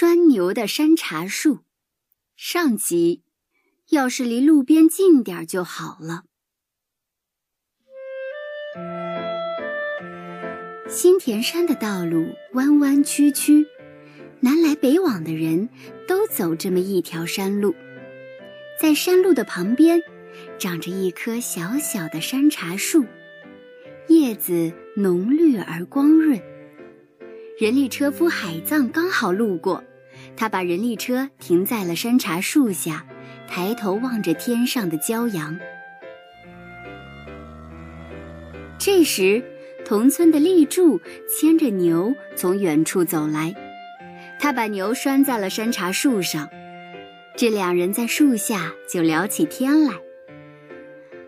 拴牛的山茶树，上集。要是离路边近点就好了。新田山的道路弯弯曲曲，南来北往的人都走这么一条山路。在山路的旁边，长着一棵小小的山茶树，叶子浓绿而光润。人力车夫海藏刚好路过，他把人力车停在了山茶树下，抬头望着天上的骄阳。这时，同村的立柱牵着牛从远处走来，他把牛拴在了山茶树上。这两人在树下就聊起天来。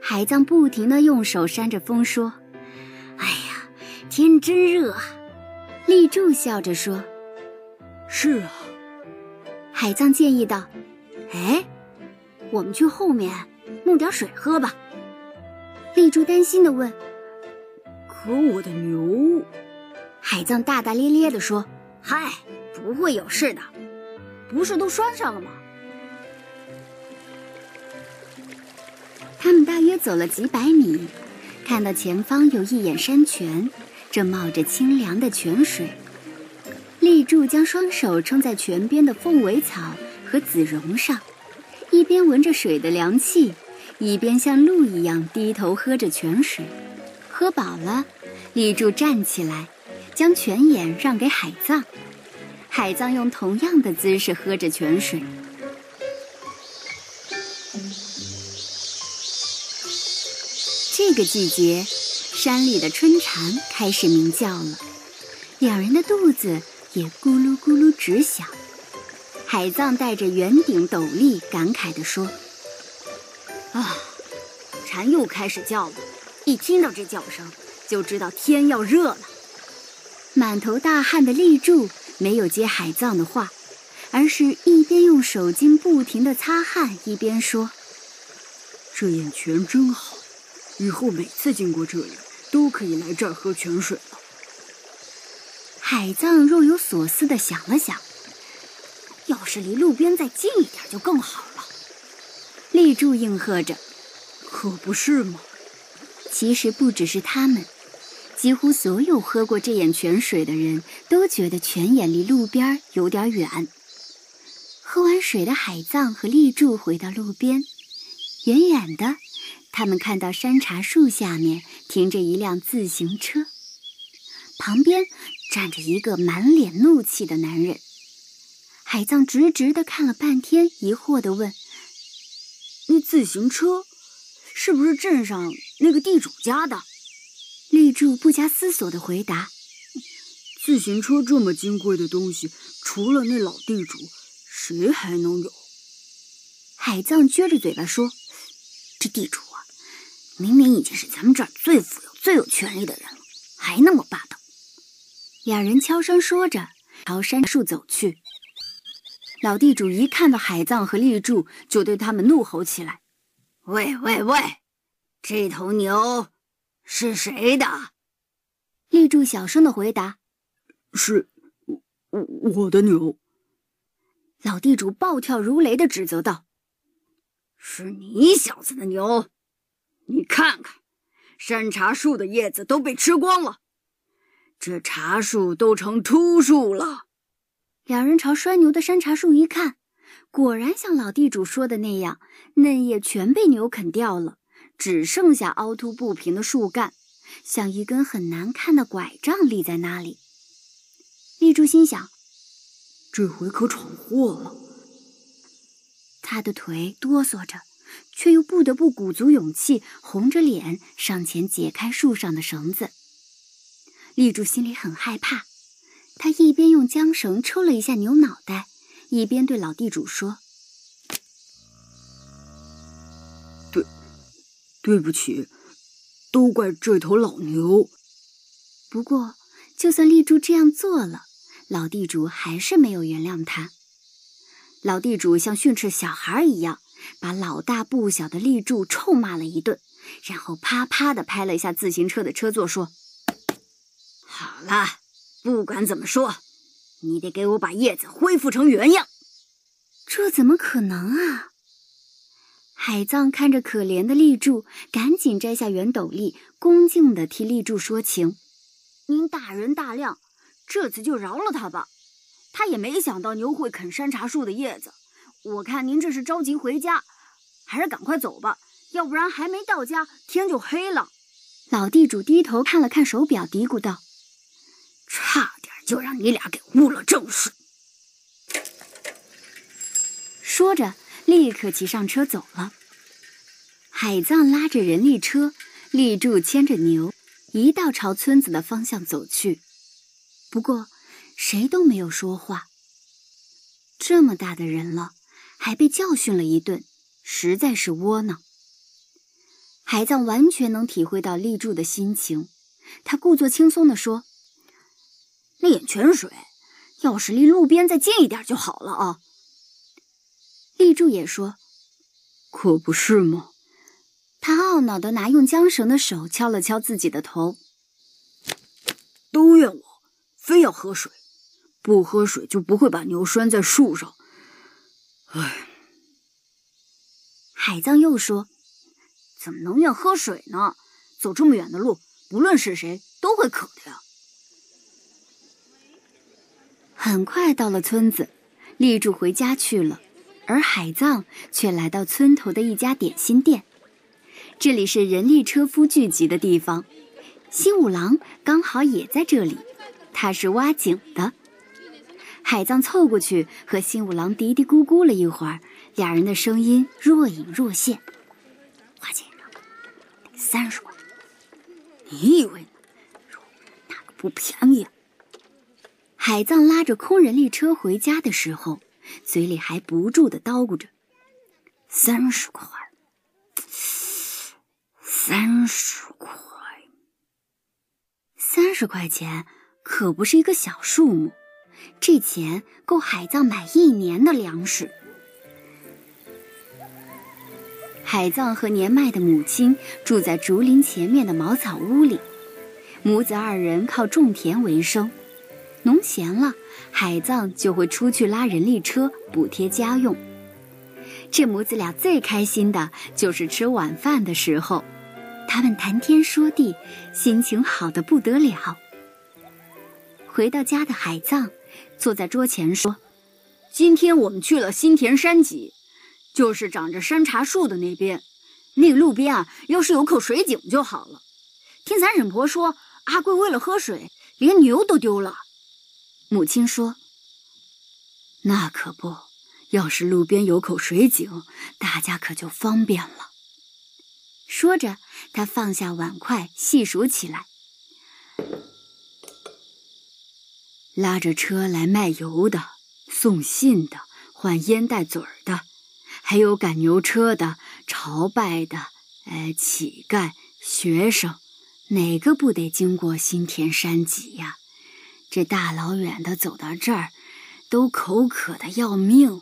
海藏不停地用手扇着风说：“哎呀，天真热啊！”立柱笑着说：“是啊。”海藏建议道：“哎，我们去后面弄点水喝吧。”丽珠担心的问：“可我的牛？”海藏大大咧咧的说：“嗨，不会有事的，不是都拴上了吗？”他们大约走了几百米，看到前方有一眼山泉。正冒着清凉的泉水，立柱将双手撑在泉边的凤尾草和紫榕上，一边闻着水的凉气，一边像鹿一样低头喝着泉水。喝饱了，立柱站起来，将泉眼让给海藏。海藏用同样的姿势喝着泉水。这个季节。山里的春蝉开始鸣叫了，两人的肚子也咕噜咕噜直响。海藏戴着圆顶斗笠，感慨地说：“啊，蝉又开始叫了，一听到这叫声，就知道天要热了。”满头大汗的立柱没有接海藏的话，而是一边用手巾不停地擦汗，一边说：“这眼泉真好，以后每次经过这里。”都可以来这儿喝泉水了。海藏若有所思地想了想，要是离路边再近一点就更好了。立柱应和着：“可不是吗？”其实不只是他们，几乎所有喝过这眼泉水的人都觉得泉眼离路边有点远。喝完水的海藏和立柱回到路边，远远的。他们看到山茶树下面停着一辆自行车，旁边站着一个满脸怒气的男人。海藏直直的看了半天，疑惑的问：“那自行车是不是镇上那个地主家的？”立柱不加思索的回答：“自行车这么金贵的东西，除了那老地主，谁还能有？”海藏撅着嘴巴说：“这地主啊。”明明已经是咱们这儿最富有、最有权力的人了，还那么两人悄声说着，朝山树走去。老地主一看到海藏和立柱，就对他们怒吼起来：“喂喂喂，这头牛是谁的？”立柱小声的回答：“是，我我的牛。”老地主暴跳如雷的指责道：“是你小子的牛！”你看看，山茶树的叶子都被吃光了，这茶树都成秃树了。两人朝拴牛的山茶树一看，果然像老地主说的那样，嫩叶全被牛啃掉了，只剩下凹凸不平的树干，像一根很难看的拐杖立在那里。立柱心想：这回可闯祸了。他的腿哆嗦着。却又不得不鼓足勇气，红着脸上前解开树上的绳子。立柱心里很害怕，他一边用缰绳抽了一下牛脑袋，一边对老地主说：“对，对不起，都怪这头老牛。”不过，就算立柱这样做了，老地主还是没有原谅他。老地主像训斥小孩一样。把老大不小的立柱臭骂了一顿，然后啪啪的拍了一下自行车的车座，说：“好了，不管怎么说，你得给我把叶子恢复成原样。这怎么可能啊！海藏看着可怜的立柱，赶紧摘下圆斗笠，恭敬地替立柱说情：“您大人大量，这次就饶了他吧。他也没想到牛会啃山茶树的叶子。我看您这是着急回家，还是赶快走吧，要不然还没到家，天就黑了。”老地主低头看了看手表，嘀咕道：“差点就让你俩给误了正事。”说着。立刻骑上车走了。海藏拉着人力车，立柱牵着牛，一道朝村子的方向走去。不过，谁都没有说话。这么大的人了，还被教训了一顿，实在是窝囊。海藏完全能体会到立柱的心情，他故作轻松地说：“那眼泉水，要是离路边再近一点就好了啊。”立柱也说：“可不是吗？”他懊恼的拿用缰绳的手敲了敲自己的头。都怨我，非要喝水，不喝水就不会把牛拴在树上。唉。海藏又说：“怎么能怨喝水呢？走这么远的路，不论是谁都会渴的呀。”很快到了村子，立柱回家去了。而海藏却来到村头的一家点心店，这里是人力车夫聚集的地方。新五郎刚好也在这里，他是挖井的。海藏凑过去和新五郎嘀嘀咕咕了一会儿，俩人的声音若隐若现。挖井得三十块，你以为呢？那个不便宜。海藏拉着空人力车回家的时候。嘴里还不住的叨咕着：“三十块，三十块，三十块钱可不是一个小数目，这钱够海藏买一年的粮食。”海藏和年迈的母亲住在竹林前面的茅草屋里，母子二人靠种田为生，农闲了。海藏就会出去拉人力车补贴家用。这母子俩最开心的就是吃晚饭的时候，他们谈天说地，心情好的不得了。回到家的海藏坐在桌前说：“今天我们去了新田山脊，就是长着山茶树的那边。那个路边啊，要是有口水井就好了。听咱婶婆说，阿贵为了喝水，连牛都丢了。”母亲说：“那可不，要是路边有口水井，大家可就方便了。”说着，他放下碗筷，细数起来：拉着车来卖油的、送信的、换烟袋嘴儿的，还有赶牛车的、朝拜的，哎，乞丐、学生，哪个不得经过新田山脊呀？这大老远的走到这儿，都口渴的要命。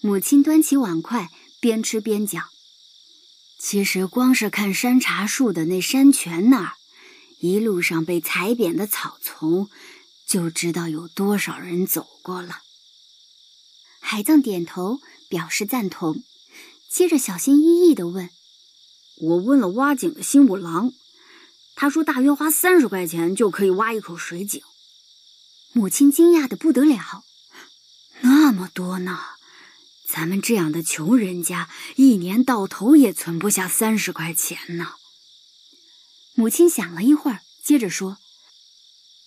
母亲端起碗筷，边吃边讲：“其实光是看山茶树的那山泉那儿，一路上被踩扁的草丛，就知道有多少人走过了。”海藏点头表示赞同，接着小心翼翼地问：“我问了挖井的新五郎。”他说：“大约花三十块钱就可以挖一口水井。”母亲惊讶的不得了：“那么多呢？咱们这样的穷人家，一年到头也存不下三十块钱呢。”母亲想了一会儿，接着说：“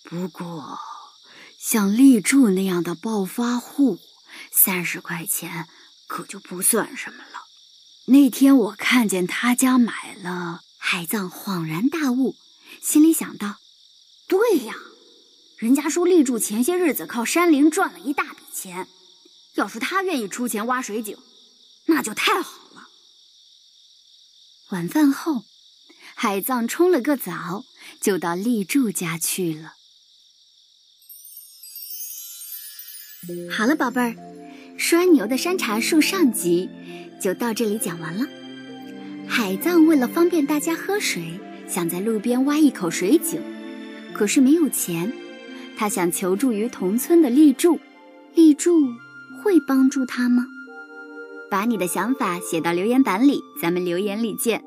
不过，像立柱那样的暴发户，三十块钱可就不算什么了。那天我看见他家买了。”海藏恍然大悟。心里想到：“对呀，人家说立柱前些日子靠山林赚了一大笔钱，要是他愿意出钱挖水井，那就太好了。”晚饭后，海藏冲了个澡，就到立柱家去了。好了，宝贝儿，拴牛的山茶树上集就到这里讲完了。海藏为了方便大家喝水。想在路边挖一口水井，可是没有钱。他想求助于同村的立柱，立柱会帮助他吗？把你的想法写到留言板里，咱们留言里见。